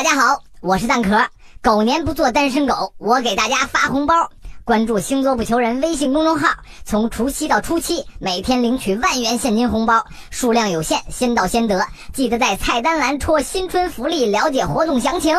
大家好我是蛋壳。狗年不做单身狗我给大家发红包。关注星座不求人微信公众号从除夕到初七每天领取万元现金红包。数量有限先到先得记得在菜单栏戳新春福利了解活动详情。